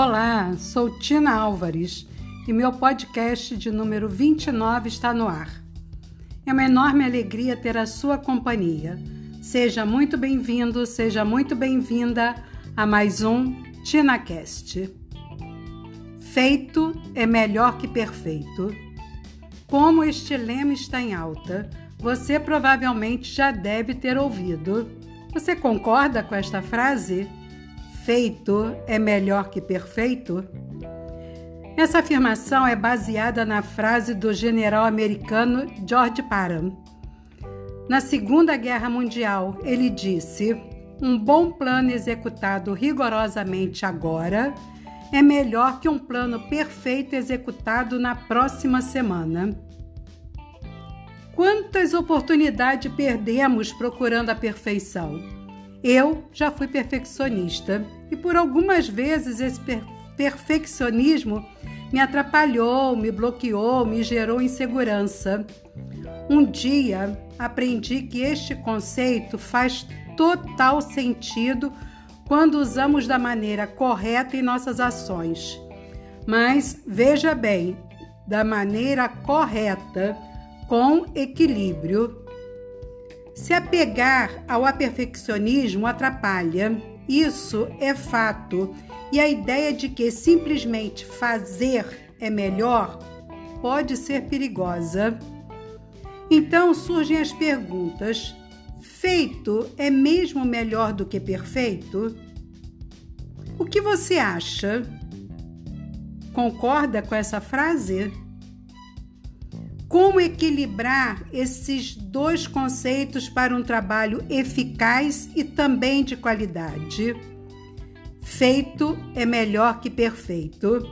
Olá, sou Tina Álvares e meu podcast de número 29 está no ar. É uma enorme alegria ter a sua companhia. Seja muito bem-vindo, seja muito bem-vinda a mais um TinaCast. Feito é melhor que perfeito. Como este lema está em alta, você provavelmente já deve ter ouvido. Você concorda com esta frase? Feito é melhor que perfeito? Essa afirmação é baseada na frase do general americano George Parham. Na Segunda Guerra Mundial, ele disse: Um bom plano executado rigorosamente agora é melhor que um plano perfeito executado na próxima semana. Quantas oportunidades perdemos procurando a perfeição? Eu já fui perfeccionista e por algumas vezes esse per perfeccionismo me atrapalhou, me bloqueou, me gerou insegurança. Um dia aprendi que este conceito faz total sentido quando usamos da maneira correta em nossas ações. Mas veja bem, da maneira correta com equilíbrio. Se apegar ao aperfeccionismo atrapalha, isso é fato, e a ideia de que simplesmente fazer é melhor pode ser perigosa. Então surgem as perguntas: feito é mesmo melhor do que perfeito? O que você acha? Concorda com essa frase? Como equilibrar esses dois conceitos para um trabalho eficaz e também de qualidade? Feito é melhor que perfeito.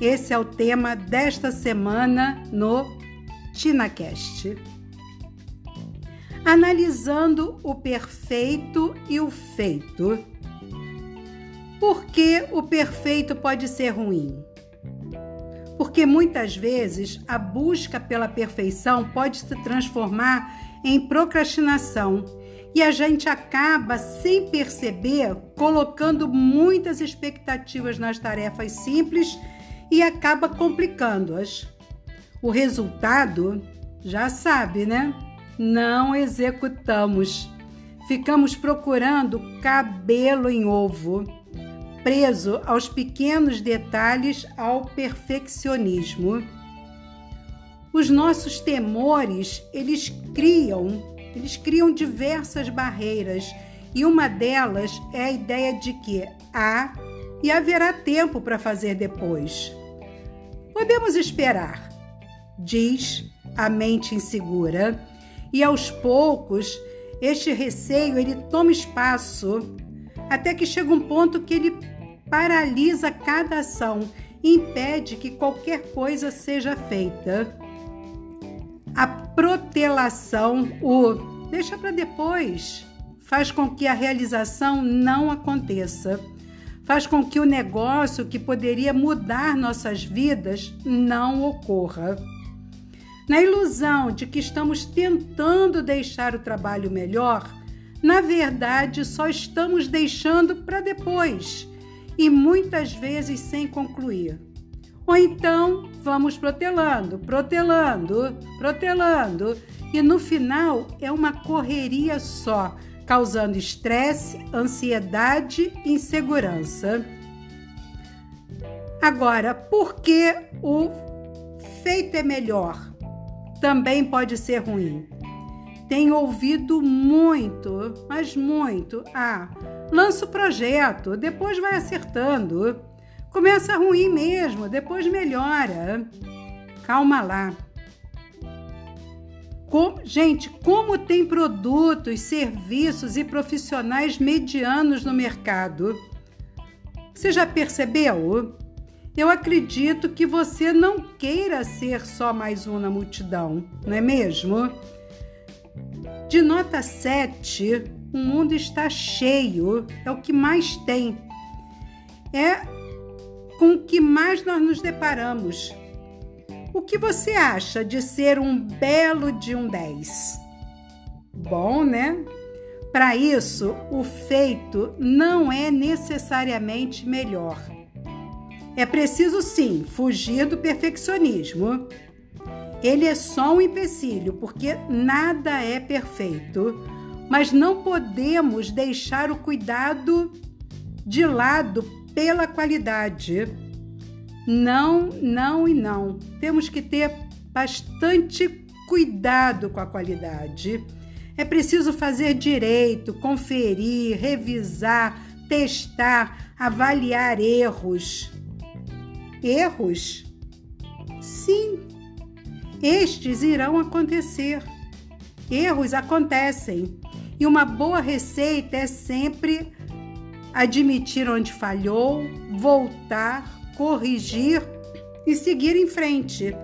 Esse é o tema desta semana no TinaCast. Analisando o perfeito e o feito. Por que o perfeito pode ser ruim? Porque muitas vezes a busca pela perfeição pode se transformar em procrastinação e a gente acaba, sem perceber, colocando muitas expectativas nas tarefas simples e acaba complicando-as. O resultado, já sabe, né? Não executamos. Ficamos procurando cabelo em ovo preso aos pequenos detalhes, ao perfeccionismo. Os nossos temores, eles criam, eles criam diversas barreiras, e uma delas é a ideia de que há e haverá tempo para fazer depois. Podemos esperar, diz a mente insegura, e aos poucos este receio ele toma espaço até que chega um ponto que ele paralisa cada ação e impede que qualquer coisa seja feita. A protelação, o deixa para depois, faz com que a realização não aconteça. Faz com que o negócio que poderia mudar nossas vidas não ocorra. Na ilusão de que estamos tentando deixar o trabalho melhor, na verdade, só estamos deixando para depois e muitas vezes sem concluir. Ou então vamos protelando, protelando, protelando e no final é uma correria só, causando estresse, ansiedade e insegurança. Agora, por que o feito é melhor? Também pode ser ruim. Tenho ouvido muito, mas muito. Ah, lança o projeto, depois vai acertando. Começa ruim mesmo, depois melhora. Calma lá. Gente, como tem produtos, serviços e profissionais medianos no mercado? Você já percebeu? Eu acredito que você não queira ser só mais um na multidão, não é mesmo? De nota 7, o mundo está cheio, é o que mais tem. É com o que mais nós nos deparamos. O que você acha de ser um belo de um 10? Bom, né? Para isso, o feito não é necessariamente melhor. É preciso sim fugir do perfeccionismo. Ele é só um empecilho, porque nada é perfeito, mas não podemos deixar o cuidado de lado pela qualidade. Não, não e não. Temos que ter bastante cuidado com a qualidade. É preciso fazer direito, conferir, revisar, testar, avaliar erros. Erros? Sim, estes irão acontecer. Erros acontecem e uma boa receita é sempre admitir onde falhou, voltar, corrigir e seguir em frente.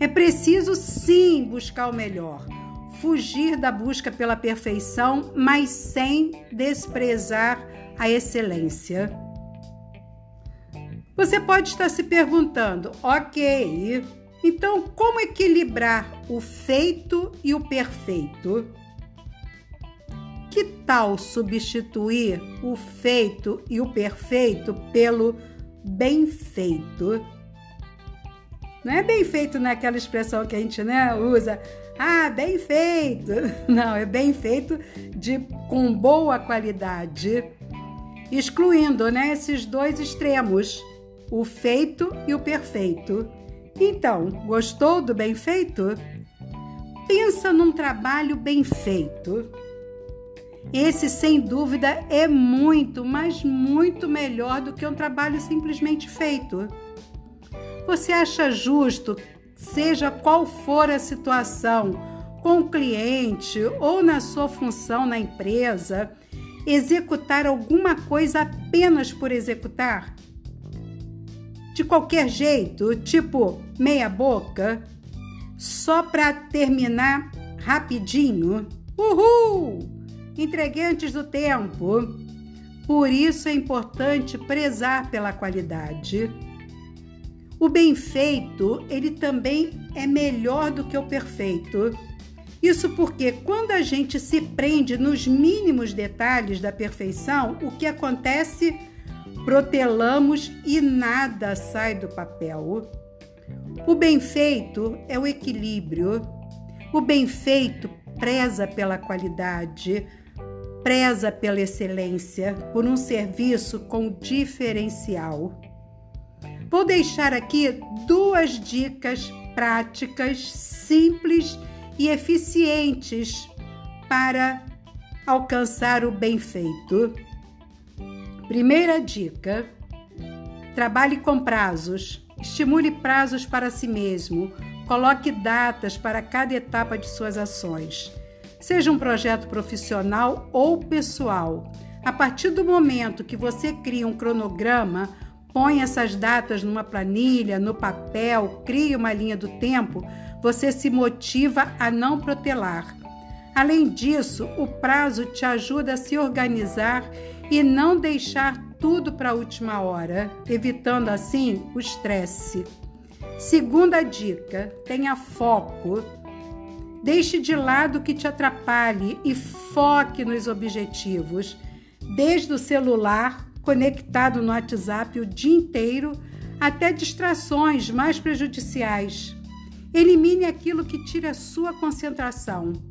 É preciso sim buscar o melhor, fugir da busca pela perfeição, mas sem desprezar a excelência. Você pode estar se perguntando, ok, então como equilibrar o feito e o perfeito? Que tal substituir o feito e o perfeito pelo bem feito? Não é bem feito naquela né, expressão que a gente né, usa, ah, bem feito. Não, é bem feito de com boa qualidade, excluindo né, esses dois extremos, o feito e o perfeito. Então, gostou do bem feito? Pensa num trabalho bem feito. Esse, sem dúvida, é muito, mas muito melhor do que um trabalho simplesmente feito. Você acha justo, seja qual for a situação, com o cliente ou na sua função na empresa, executar alguma coisa apenas por executar? De qualquer jeito, tipo meia boca, só para terminar rapidinho? Uhul! Entreguei antes do tempo. Por isso é importante prezar pela qualidade. O bem feito, ele também é melhor do que o perfeito. Isso porque quando a gente se prende nos mínimos detalhes da perfeição, o que acontece? Protelamos e nada sai do papel. O bem feito é o equilíbrio. O bem feito preza pela qualidade, preza pela excelência, por um serviço com diferencial. Vou deixar aqui duas dicas práticas, simples e eficientes para alcançar o bem feito. Primeira dica: trabalhe com prazos. Estimule prazos para si mesmo. Coloque datas para cada etapa de suas ações. Seja um projeto profissional ou pessoal. A partir do momento que você cria um cronograma, põe essas datas numa planilha, no papel, cria uma linha do tempo, você se motiva a não protelar. Além disso, o prazo te ajuda a se organizar e não deixar tudo para a última hora, evitando assim o estresse. Segunda dica: tenha foco. Deixe de lado o que te atrapalhe e foque nos objetivos. Desde o celular conectado no WhatsApp o dia inteiro, até distrações mais prejudiciais. Elimine aquilo que tira a sua concentração.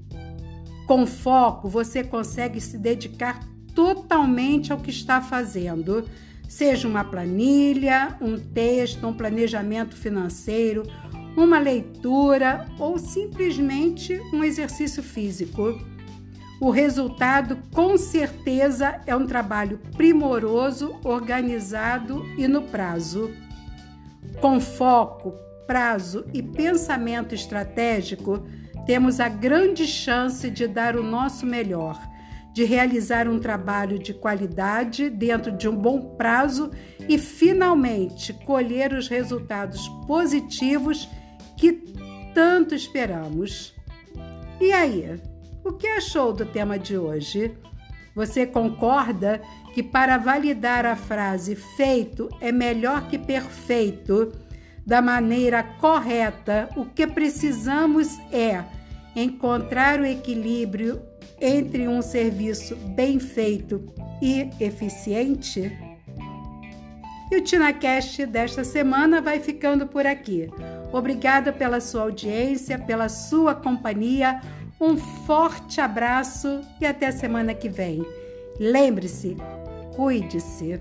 Com foco, você consegue se dedicar totalmente ao que está fazendo, seja uma planilha, um texto, um planejamento financeiro, uma leitura ou simplesmente um exercício físico. O resultado, com certeza, é um trabalho primoroso, organizado e no prazo. Com foco, prazo e pensamento estratégico, temos a grande chance de dar o nosso melhor, de realizar um trabalho de qualidade dentro de um bom prazo e finalmente colher os resultados positivos que tanto esperamos. E aí? O que achou do tema de hoje? Você concorda que para validar a frase feito é melhor que perfeito, da maneira correta, o que precisamos é encontrar o equilíbrio entre um serviço bem feito e eficiente? E o TinaCast desta semana vai ficando por aqui. Obrigada pela sua audiência, pela sua companhia. Um forte abraço e até semana que vem. Lembre-se, cuide-se.